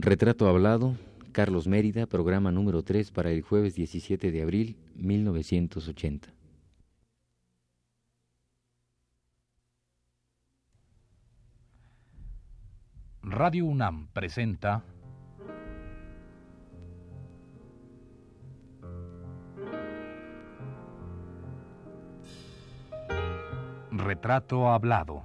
Retrato Hablado, Carlos Mérida, programa número 3 para el jueves 17 de abril 1980. Radio UNAM presenta Retrato Hablado.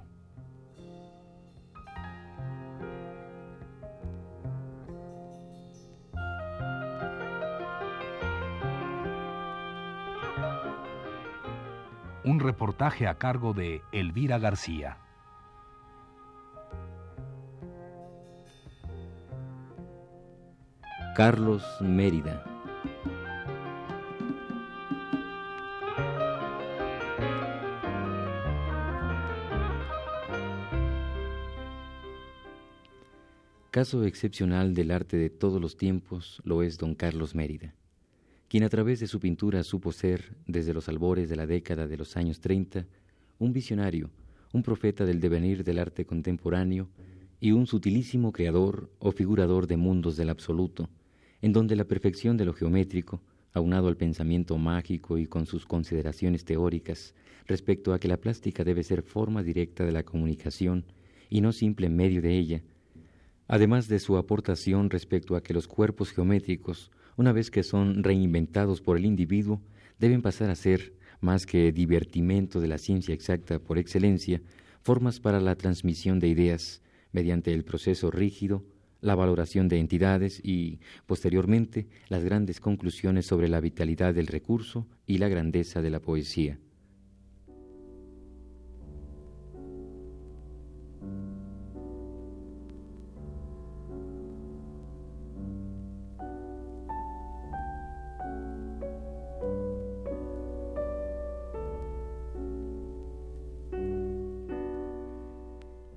Un reportaje a cargo de Elvira García. Carlos Mérida. Caso excepcional del arte de todos los tiempos lo es don Carlos Mérida, quien a través de su pintura supo ser, desde los albores de la década de los años 30, un visionario, un profeta del devenir del arte contemporáneo y un sutilísimo creador o figurador de mundos del absoluto, en donde la perfección de lo geométrico, aunado al pensamiento mágico y con sus consideraciones teóricas respecto a que la plástica debe ser forma directa de la comunicación y no simple medio de ella, además de su aportación respecto a que los cuerpos geométricos, una vez que son reinventados por el individuo, deben pasar a ser, más que divertimento de la ciencia exacta por excelencia, formas para la transmisión de ideas, mediante el proceso rígido, la valoración de entidades y, posteriormente, las grandes conclusiones sobre la vitalidad del recurso y la grandeza de la poesía.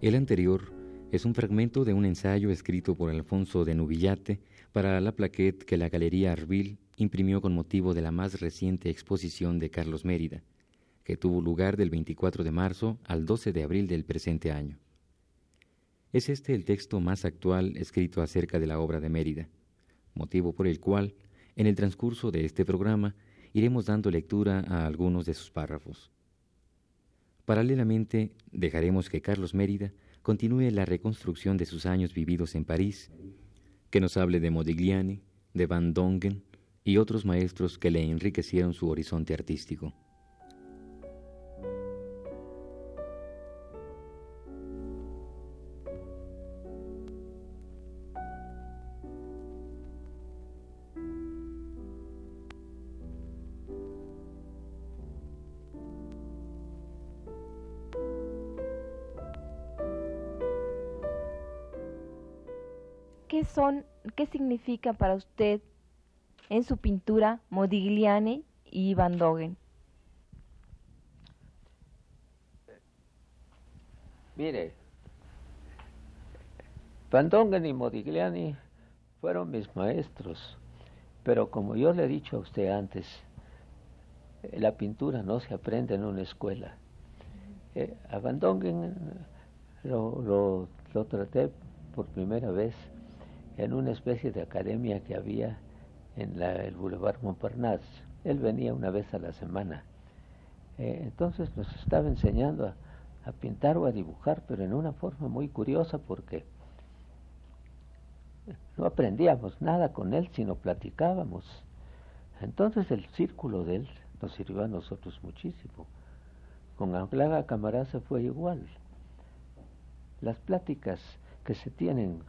El anterior es un fragmento de un ensayo escrito por Alfonso de Nubillate para la plaquette que la Galería Arbil imprimió con motivo de la más reciente exposición de Carlos Mérida, que tuvo lugar del 24 de marzo al 12 de abril del presente año. Es este el texto más actual escrito acerca de la obra de Mérida, motivo por el cual, en el transcurso de este programa, iremos dando lectura a algunos de sus párrafos. Paralelamente, dejaremos que Carlos Mérida continúe la reconstrucción de sus años vividos en París, que nos hable de Modigliani, de Van Dongen y otros maestros que le enriquecieron su horizonte artístico. Significa para usted en su pintura Modigliani y Van Dogen? Mire, Van Dongen y Modigliani fueron mis maestros, pero como yo le he dicho a usted antes, eh, la pintura no se aprende en una escuela. Eh, a Van Dongen lo, lo, lo traté por primera vez en una especie de academia que había en la, el Boulevard Montparnasse. Él venía una vez a la semana. Eh, entonces nos estaba enseñando a, pintar o a dibujar, pero en una forma muy curiosa porque no aprendíamos nada con él, sino platicábamos. Entonces el círculo de él nos sirvió a nosotros muchísimo. Con Anglaga Camaraza fue igual. Las pláticas que se tienen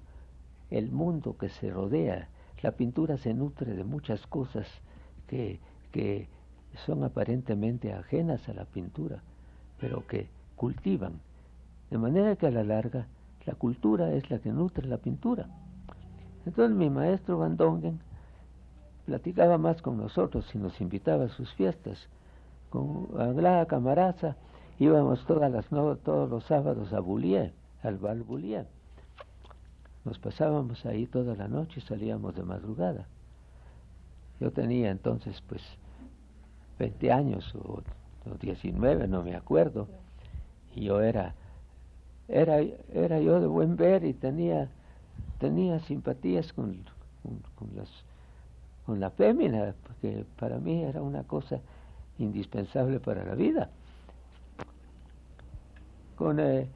el mundo que se rodea. La pintura se nutre de muchas cosas que, que son aparentemente ajenas a la pintura, pero que cultivan. De manera que a la larga la cultura es la que nutre la pintura. Entonces mi maestro Van Dongen platicaba más con nosotros y nos invitaba a sus fiestas. Con Aglada Camaraza íbamos todas las no, todos los sábados a Boulier, al Val Boulier. Nos pasábamos ahí toda la noche y salíamos de madrugada. Yo tenía entonces pues 20 años o, o 19, no me acuerdo, y yo era, era, era yo de buen ver y tenía tenía simpatías con, con, las, con la fémina, porque para mí era una cosa indispensable para la vida. Con, eh,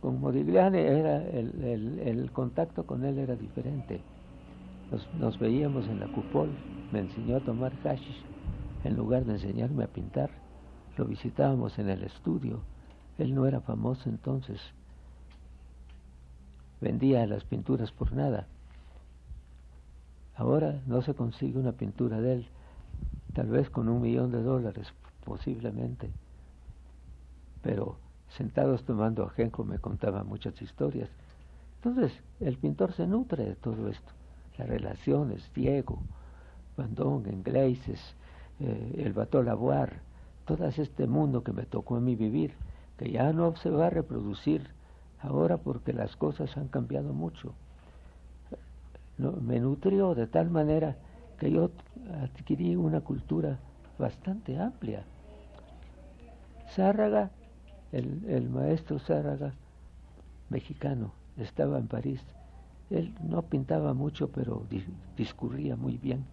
con Modigliani era el, el, contacto con él era diferente. Nos, veíamos en la cupol, me enseñó a tomar hashish en lugar de enseñarme a pintar. Lo visitábamos en el estudio. Él no era famoso entonces. Vendía las pinturas por nada. Ahora no se consigue una pintura de él, tal vez con un millón de dólares, posiblemente. Pero sentados tomando ajenjo me contaba muchas historias. Entonces, el pintor se nutre de todo esto. Las relaciones, Diego, Bandón, Ingleses, eh, el Bateau Lavoir, todo este mundo que me tocó a mí vivir, que ya no se va a reproducir ahora porque las cosas han cambiado mucho. me nutrió de tal manera que yo adquirí una cultura bastante amplia. Zárraga, el, el maestro Zárraga, mexicano, estaba en París. Él no pintaba mucho, pero discurría muy bien.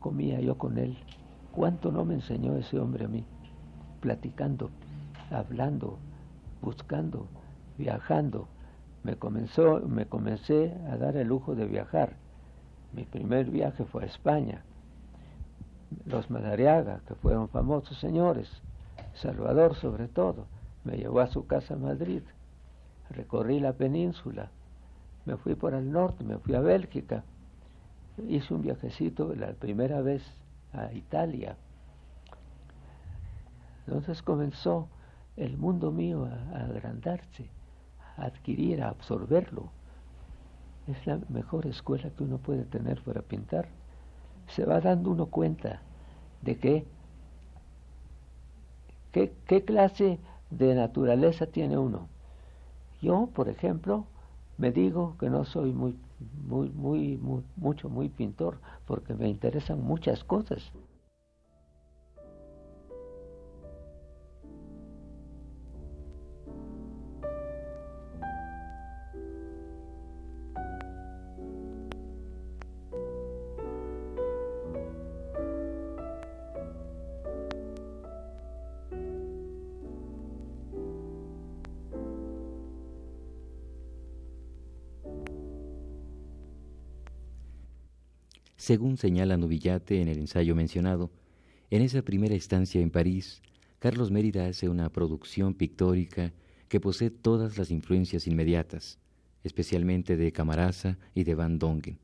Comía yo con él. ¿Cuánto no me enseñó ese hombre a mí? Platicando, hablando, buscando, viajando. Me, comenzó, me comencé a dar el lujo de viajar. Mi primer viaje fue a España. Los Madariaga, que fueron famosos señores, Salvador sobre todo, me llevó a su casa a Madrid. Recorrí la península, me fui por el norte, me fui a Bélgica. Hice un viajecito la primera vez a Italia. Entonces comenzó el mundo mío a, agrandarse, a adquirir, a absorberlo. Es la mejor escuela que uno puede tener para pintar. Se va dando uno cuenta de que qué, qué clase de naturaleza tiene uno. Yo, por ejemplo, me digo que no soy muy, muy, muy, muy, mucho, muy pintor, porque me interesan muchas cosas. Según señala Nubillate en el ensayo mencionado, en esa primera estancia en París, Carlos Mérida hace una producción pictórica que posee todas las influencias inmediatas, especialmente de Camarasa y de Van Dongen.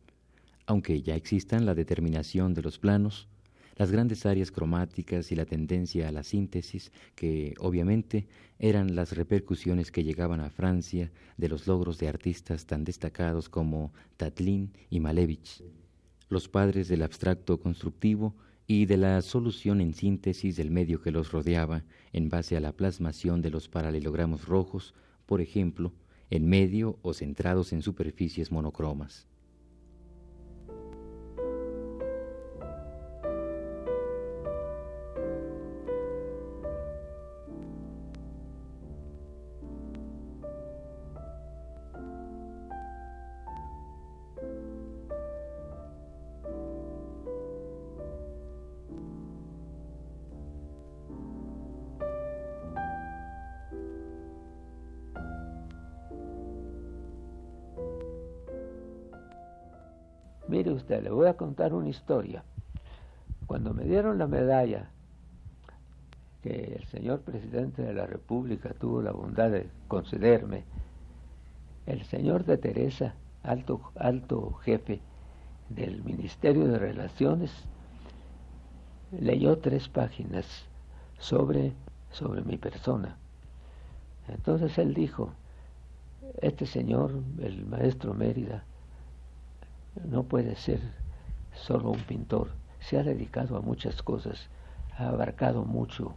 Aunque ya existan la determinación de los planos, las grandes áreas cromáticas y la tendencia a la síntesis, que obviamente eran las repercusiones que llegaban a Francia de los logros de artistas tan destacados como Tatlin y Malevich los padres del abstracto constructivo y de la solución en síntesis del medio que los rodeaba en base a la plasmación de los paralelogramos rojos, por ejemplo, en medio o centrados en superficies monocromas. Contar una historia. Cuando me dieron la medalla que el señor presidente de la República tuvo la bondad de concederme, el señor de Teresa, alto, alto jefe del Ministerio de Relaciones, leyó tres páginas sobre, sobre mi persona. Entonces él dijo, este señor, el maestro Mérida, no puede ser solo un pintor. Se ha dedicado a muchas cosas, ha abarcado mucho,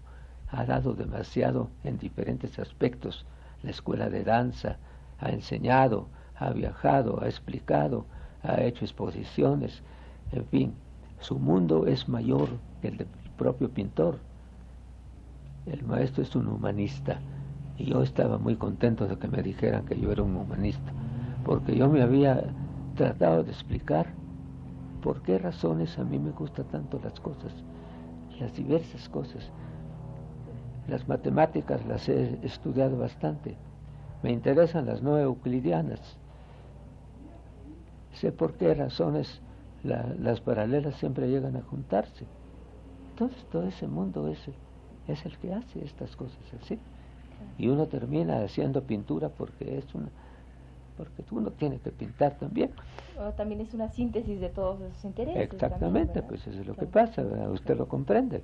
ha dado demasiado en diferentes aspectos. La escuela de danza, ha enseñado, ha viajado, ha explicado, ha hecho exposiciones, en fin, su mundo es mayor que el del propio pintor. El maestro es un humanista y yo estaba muy contento de que me dijeran que yo era un humanista, porque yo me había tratado de explicar por qué razones a mí me gustan tanto las cosas, las diversas cosas. Las matemáticas las he estudiado bastante. Me interesan las no euclidianas. Sé por qué razones las paralelas siempre llegan a juntarse. Entonces todo ese mundo es, es el que hace estas cosas así. Y uno termina haciendo pintura porque es una porque uno tiene que pintar también. O también es una síntesis de todos esos intereses. Exactamente, pues eso es lo que pasa, usted lo comprende.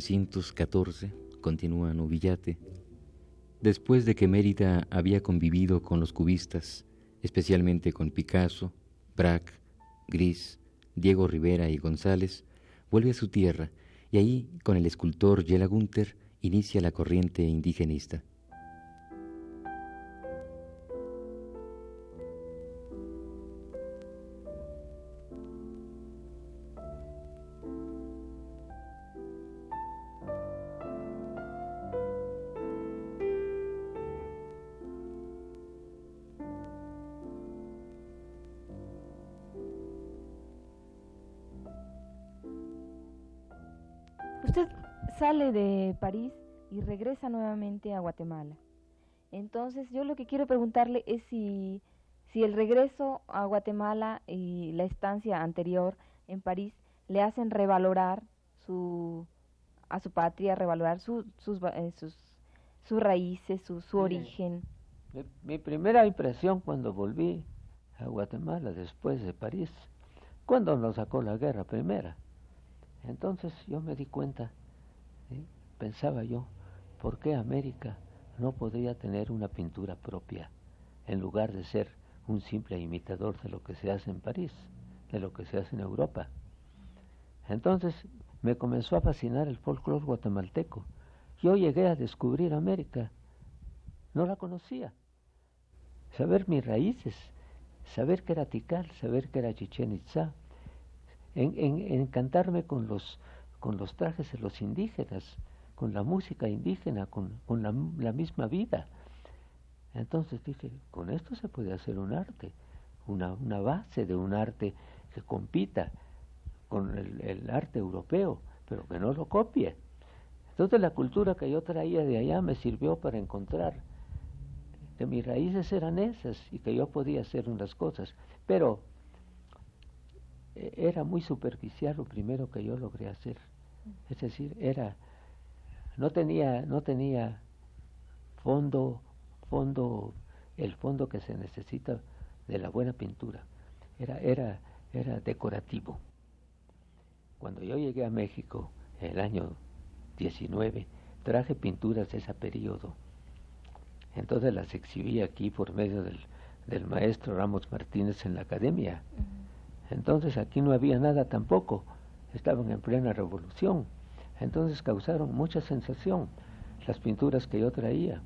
1914, continúa Nubillate, después de que Mérida había convivido con los cubistas, especialmente con Picasso, Braque, Gris, Diego Rivera y González, vuelve a su tierra y ahí, con el escultor Yela Gunther, inicia la corriente indigenista. Guatemala. Entonces, yo lo que quiero preguntarle es si, si el regreso a Guatemala y la estancia anterior en París le hacen revalorar su, a su patria, revalorar sus, eh, sus, sus, raíces, su, su origen. Mi, mi, primera impresión cuando volví a Guatemala después de París, cuando nos sacó la guerra primera, entonces yo me di cuenta, pensaba yo, ¿por qué América no podría tener una pintura propia en lugar de ser un simple imitador de lo que se hace en París, de lo que se hace en Europa? Entonces me comenzó a fascinar el folclore guatemalteco. Yo llegué a descubrir América, no la conocía. Saber mis raíces, saber que era Tikal, saber que era Chichen Itza, en, encantarme con los, con los trajes de los indígenas, con la música indígena, con, con la, misma vida. Entonces dije, con esto se puede hacer un arte, una, una base de un arte que compita con el, el, arte europeo, pero que no lo copie. Entonces la cultura que yo traía de allá me sirvió para encontrar que mis raíces eran esas y que yo podía hacer unas cosas. Pero e, era muy superficial lo primero que yo logré hacer. Es decir, era no tenía no tenía fondo fondo el fondo que se necesita de la buena pintura. Era era era decorativo. Cuando yo llegué a México en el año 19, traje pinturas de ese periodo. Entonces las exhibí aquí por medio del, del maestro Ramos Martínez en la academia. Entonces aquí no había nada tampoco, estaban en plena revolución. Entonces causaron mucha sensación las pinturas que yo traía.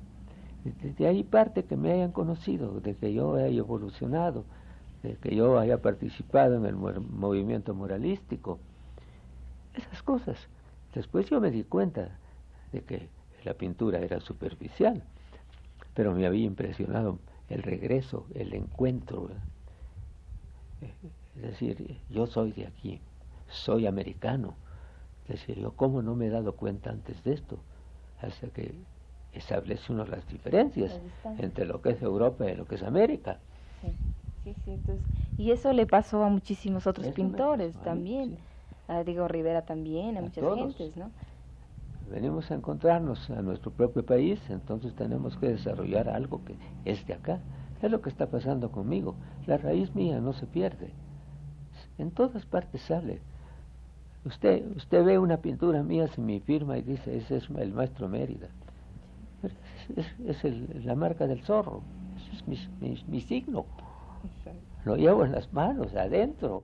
De ahí parte que me hayan conocido, de que yo haya evolucionado, de que yo haya participado en el movimiento moralístico. Esas cosas. Después yo me di cuenta de que la pintura era superficial, pero me había impresionado el regreso, el encuentro, es decir, yo soy de aquí, soy americano. Decir, yo cómo no me he dado cuenta antes de esto, hasta que establece uno las diferencias entre lo que es Europa y lo que es América. Sí, sí, y eso le pasó a muchísimos otros pintores también, a Diego Rivera también, a, muchas gentes, ¿no? Venimos a encontrarnos a nuestro propio país, entonces tenemos que desarrollar algo que es de acá. Es lo que está pasando conmigo. La raíz mía no se pierde. En todas partes sale. Usted, usted ve una pintura mía sin mi firma y dice, ese es el maestro Mérida. es, la marca del zorro, es mi, mi signo. Lo llevo en las manos, adentro.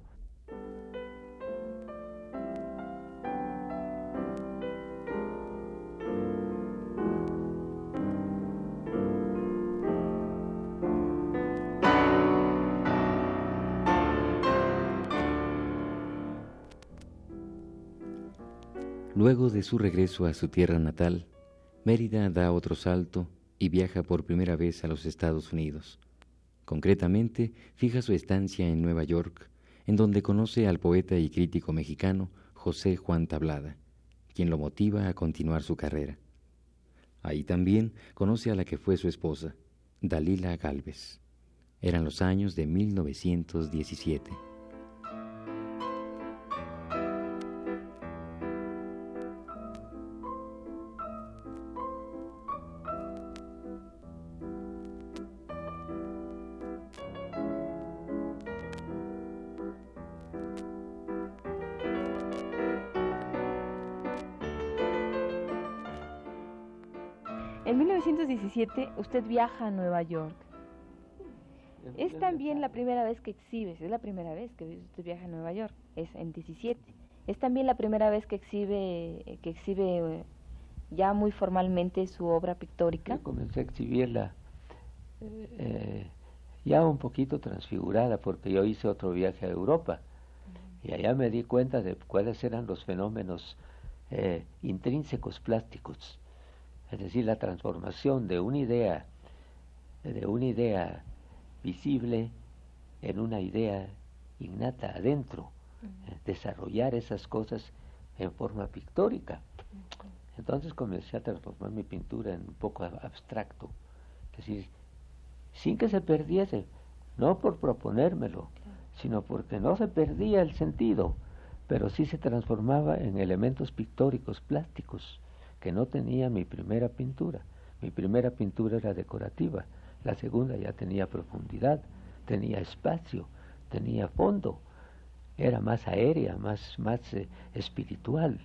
Luego de su regreso a su tierra natal, Mérida da otro salto y viaja por primera vez a los Estados Unidos. Concretamente, fija su estancia en Nueva York, en donde conoce al poeta y crítico mexicano José Juan Tablada, quien lo motiva a continuar su carrera. Ahí también conoce a la que fue su esposa, Dalila Galvez. Eran los años de 1917. En 1917 usted viaja a Nueva York. Es también la primera vez que exhibe, es la primera vez que usted viaja a Nueva York, es en 17. Es también la primera vez que exhibe, que exhibe eh, ya muy formalmente su obra pictórica. comencé a exhibirla eh, ya un poquito transfigurada porque yo hice otro viaje a Europa y allá me di cuenta de cuáles eran los fenómenos eh, intrínsecos plásticos es decir, la transformación de una idea, de una idea visible en una idea innata adentro, desarrollar esas cosas en forma pictórica. Entonces comencé a transformar mi pintura en un poco abstracto, es decir, sin que se perdiese, no por proponérmelo, sino porque no se perdía el sentido, pero sí se transformaba en elementos pictóricos, plásticos, que no tenía mi primera pintura. Mi primera pintura era decorativa, la segunda ya tenía profundidad, tenía espacio, tenía fondo, era más aérea, más, más eh, espiritual.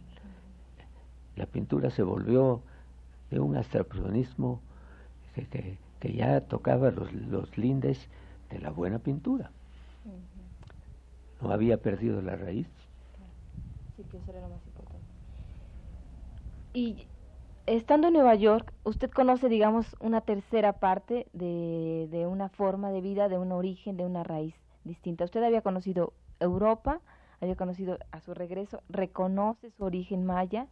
La pintura se volvió de un abstraccionismo que, que, ya tocaba los, los, lindes de la buena pintura. No había perdido la raíz. Sí, que eso era más. Y estando en Nueva York, usted conoce, digamos, una tercera parte de, de una forma de vida, de un origen, de una raíz distinta. Usted había conocido Europa, había conocido a su regreso, reconoce su origen maya,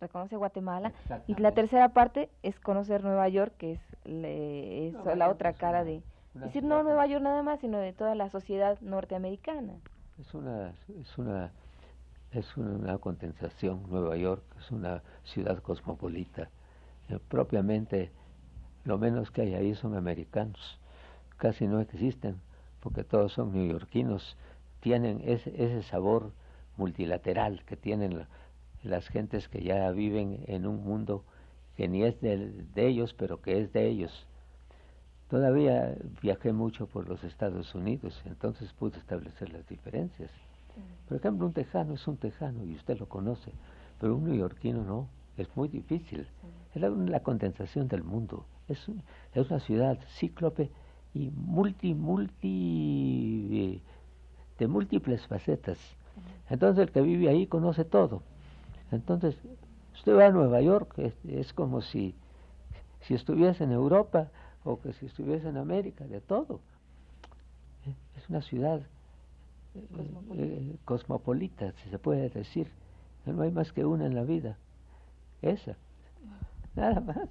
reconoce Guatemala, y la tercera parte es conocer Nueva York, que es, la otra cara de... decir, no Nueva York nada más, sino de toda la sociedad norteamericana. Es una, es una es una condensación. Nueva York es una ciudad cosmopolita. Eh, propiamente, lo menos que hay ahí son americanos. Casi no existen, porque todos son neoyorquinos. Tienen ese, ese sabor multilateral que tienen las gentes que ya viven en un mundo que ni es de, de ellos, pero que es de ellos. Todavía viajé mucho por los Estados Unidos, entonces pude establecer las diferencias. Por ejemplo, un tejano es un tejano y usted lo conoce, pero un neoyorquino no, es muy difícil. Es la, condensación del mundo. Es, es una ciudad cíclope y multi, multi, de múltiples facetas. Entonces el que vive ahí conoce todo. Entonces, usted va a Nueva York, es, como si, si estuviese en Europa o que si estuviese en América, de todo. Es una ciudad cosmopolita. Eh, si se puede decir. No hay más que una en la vida. Esa. Nada más.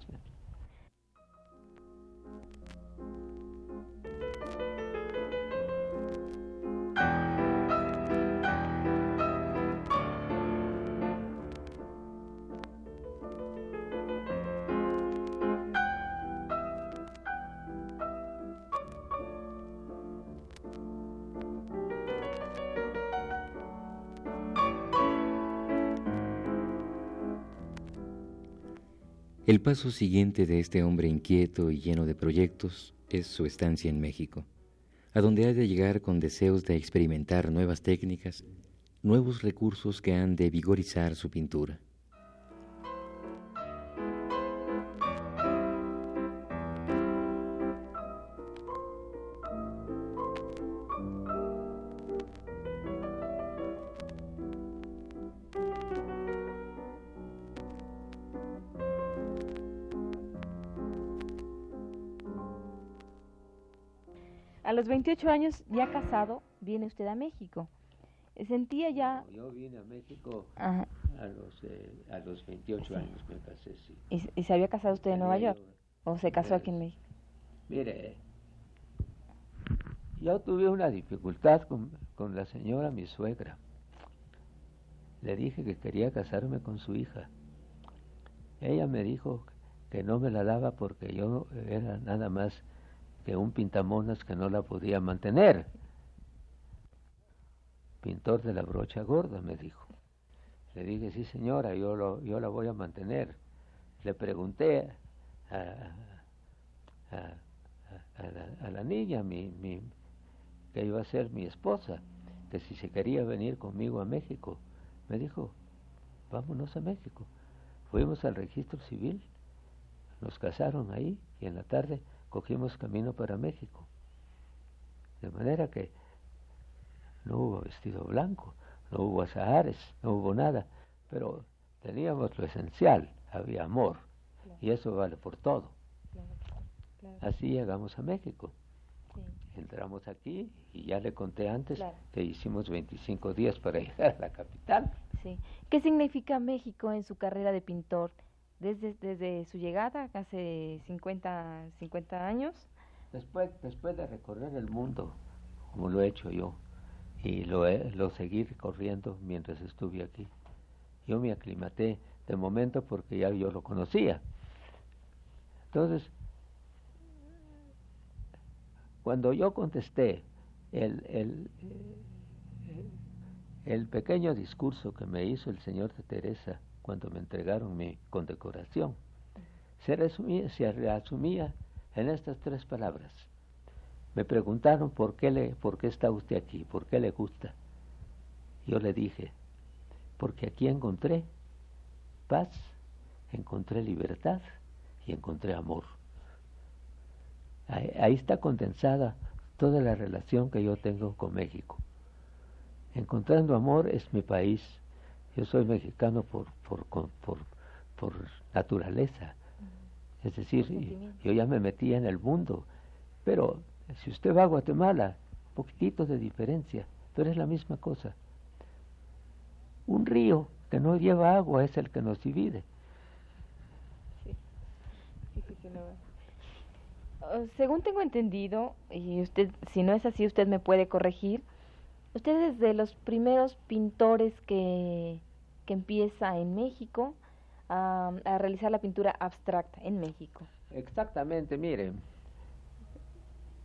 El paso siguiente de este hombre inquieto y lleno de proyectos es su estancia en México, a donde ha de llegar con deseos de experimentar nuevas técnicas, nuevos recursos que han de vigorizar su pintura. 28 años, ya casado, viene usted a México. ¿Sentía ya...? yo vine a México a los, eh, a los 28 años, me casé, sí. ¿Y, se había casado usted en Nueva York? ¿O se casó aquí en México? Mire, yo tuve una dificultad con, con la señora, mi suegra. Le dije que quería casarme con su hija. Ella me dijo que no me la daba porque yo era nada más que un pintamonas que no la podía mantener. Pintor de la brocha gorda, me dijo. Le dije, sí señora, yo, lo, yo la voy a mantener. Le pregunté a, a, la, niña, mi, mi, que iba a ser mi esposa, que si se quería venir conmigo a México. Me dijo, vámonos a México. Fuimos al registro civil, nos casaron ahí y en la tarde cogimos camino para México. De manera que no hubo vestido blanco, no hubo azahares, no hubo nada, pero teníamos lo esencial, había amor, y eso vale por todo. Así llegamos a México. Entramos aquí y ya le conté antes que hicimos 25 días para llegar a la capital. Sí. ¿Qué significa México en su carrera de pintor? Desde, desde su llegada, hace 50, 50 años. Después, después de recorrer el mundo, como lo he hecho yo, y lo, lo seguí recorriendo mientras estuve aquí, yo me aclimaté de momento porque ya yo lo conocía. Entonces, cuando yo contesté el, el, el, pequeño discurso que me hizo el señor de Teresa cuando me entregaron mi condecoración, se resumía, se resumía en estas tres palabras. Me preguntaron por qué, le, por qué está usted aquí, por qué le gusta. Yo le dije, porque aquí encontré paz, encontré libertad y encontré amor. Ahí, está condensada toda la relación que yo tengo con México. Encontrando amor es mi país. Yo soy mexicano por, por, por, por naturaleza. Es decir, yo ya me metí en el mundo. Pero si usted va a Guatemala, poquitito de diferencia, pero es la misma cosa. Un río que no lleva agua es el que nos divide. Sí. Sí, Ah, según tengo entendido, y usted, si no es así, usted me puede corregir, usted es de los primeros pintores que, que empieza en México a, a realizar la pintura abstracta en México. Exactamente, mire,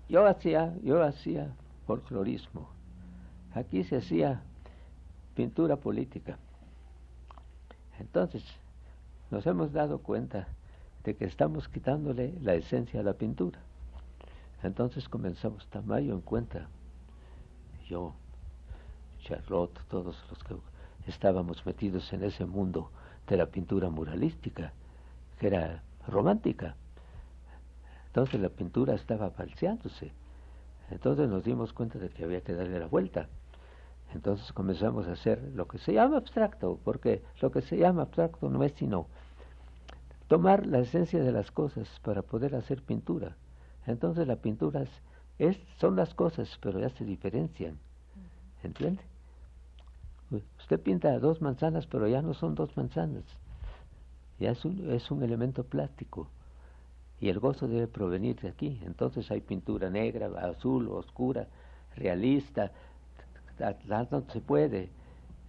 yo hacía, yo hacía folclorismo, aquí se hacía pintura política. Entonces, nos hemos dado cuenta de que estamos quitándole la esencia a la pintura. Entonces comenzamos Tamayo en cuenta, yo, Charlotte, todos los que estábamos metidos en ese mundo de la pintura muralística, que era romántica. Entonces la pintura estaba falseándose. Entonces nos dimos cuenta de que había que darle la vuelta. Entonces comenzamos a hacer lo que se llama abstracto, porque lo que se llama abstracto no es sino tomar la esencia de las cosas para poder hacer pintura. Entonces la pintura es, son las cosas, pero ya se diferencian. ¿Entiende? Usted pinta dos manzanas, pero ya no son dos manzanas. Ya es un, es un elemento plástico. Y el gozo debe provenir de aquí. Entonces hay pintura negra, azul, oscura, realista. No se puede.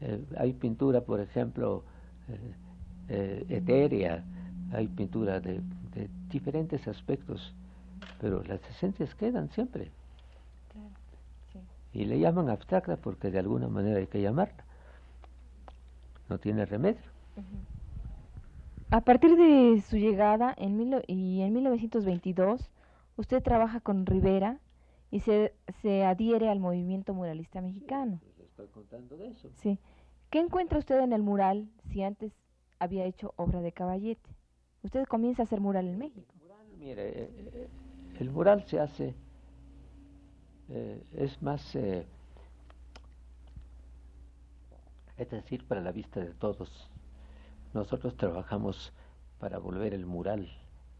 Eh, hay pintura, por ejemplo, eh, eh, etérea hay pintura de, diferentes aspectos, pero las esencias quedan siempre. Y le llaman abstracta porque de alguna manera hay que llamarla. No tiene remedio. A partir de su llegada en y en 1922, usted trabaja con Rivera y se, se adhiere al movimiento muralista mexicano. Pues estoy contando de eso. Sí. ¿Qué encuentra usted en el mural si antes había hecho obra de caballete? Usted comienza a hacer mural en México. El mural, mire, eh, eh, el mural se hace, eh, es más, es decir, para la vista de todos. Nosotros trabajamos para volver el mural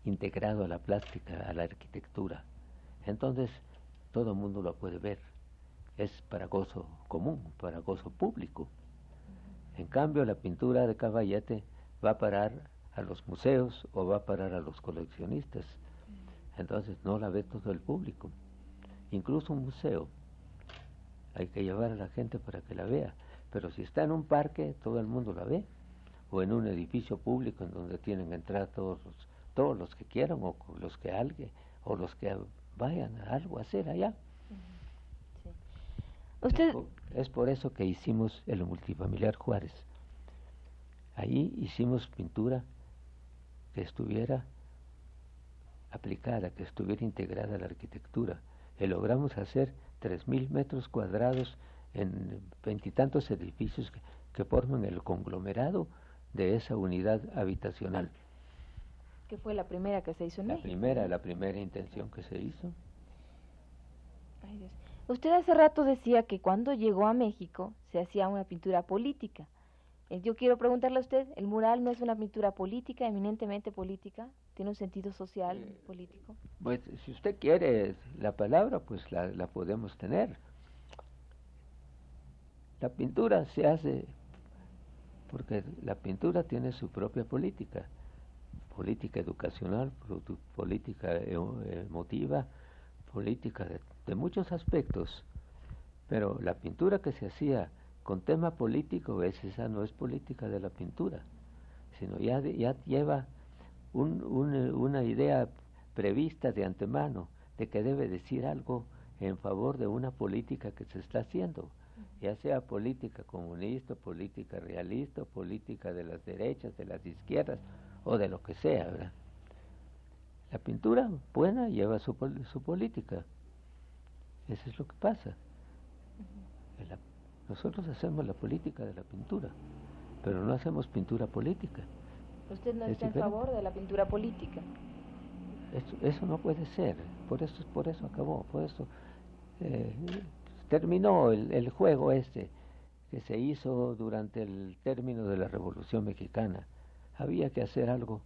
integrado a la plástica, a la arquitectura. Entonces, todo el mundo lo puede ver. Es para gozo común, para gozo público. En cambio, la pintura de caballete va a parar a los museos o va a parar a los coleccionistas. Entonces no la ve todo el público. Incluso un museo. Hay que llevar a la gente para que la vea. Pero si está en un parque, todo el mundo la ve. O en un edificio público en donde tienen que entrar todos los, todos los que quieran o los que alguien o los que vayan a algo a hacer allá. Usted... Es por eso que hicimos el multifamiliar Juárez. Ahí hicimos pintura que estuviera aplicada, que estuviera integrada a la arquitectura. Y logramos hacer 3.000 metros cuadrados en veintitantos edificios que, que, forman el conglomerado de esa unidad habitacional. ¿Qué fue la primera que se hizo en La México? primera, la primera intención que se hizo. Ay, Dios. Usted hace rato decía que cuando llegó a México se hacía una pintura política. Eh, Yo quiero preguntarle a usted, ¿el mural no es una pintura política, eminentemente política? ¿Tiene un sentido social, Eh, político? Pues si usted quiere la palabra, pues la, la podemos tener. La pintura se hace porque la pintura tiene su propia política, política educacional, política emo- emotiva, política de, de muchos aspectos. Pero la pintura que se hacía con tema político, es, esa no es política de la pintura, sino ya, lleva un- un, una idea prevista de antemano de que debe decir algo en favor de una política que se está haciendo, ya sea política comunista, política realista, política de las derechas, de las izquierdas o de lo que sea. ¿verdad? La pintura buena lleva su, su política. Eso es lo que pasa. La- nosotros hacemos la política de la pintura, pero no hacemos pintura política. ¿Usted no es está en diferente. favor de la pintura política? Eso, eso no puede ser, por eso, por eso acabó, por eso eh, terminó el, el juego este que se hizo durante el término de la Revolución Mexicana. Había que hacer algo.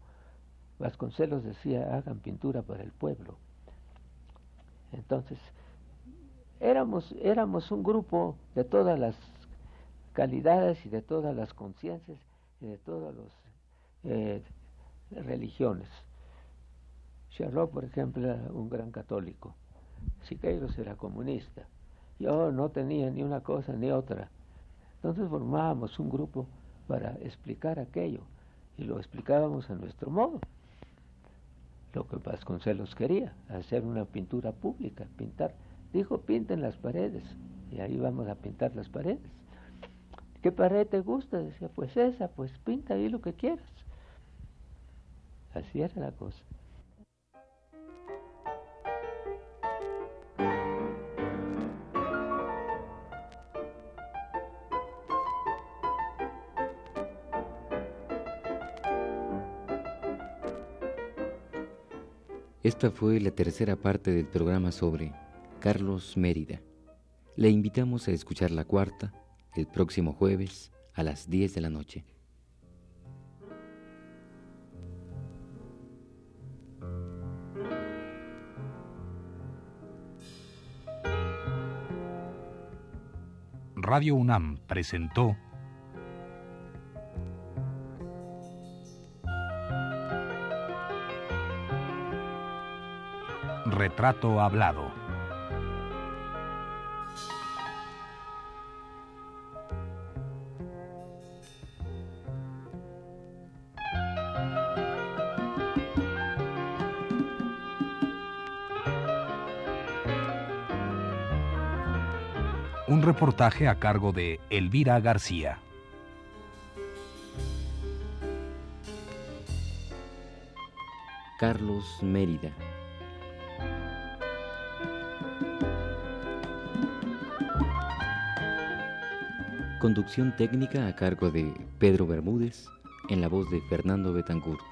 Vasconcelos decía, hagan pintura para el pueblo. Entonces, éramos, éramos un grupo de todas las calidades y de todas las conciencias y de todas las religiones. Charlot, por ejemplo, era un gran católico. Siqueiros era comunista. Yo no tenía ni una cosa ni otra. Entonces formábamos un grupo para explicar aquello y lo explicábamos a nuestro modo. Lo que Vasconcelos quería, hacer una pintura pública, pintar. Dijo, pinten las paredes. Y ahí vamos a pintar las paredes. ¿Qué pared te gusta? Decía, pues esa, pues pinta ahí lo que quieras. Así era la cosa. Esta fue la tercera parte del programa sobre Carlos Mérida. Le invitamos a escuchar la cuarta el próximo jueves a las 10 de la noche. Radio UNAM presentó Retrato Hablado. Un reportaje a cargo de Elvira García. Carlos Mérida. Conducción técnica a cargo de Pedro Bermúdez en la voz de Fernando Betancourt.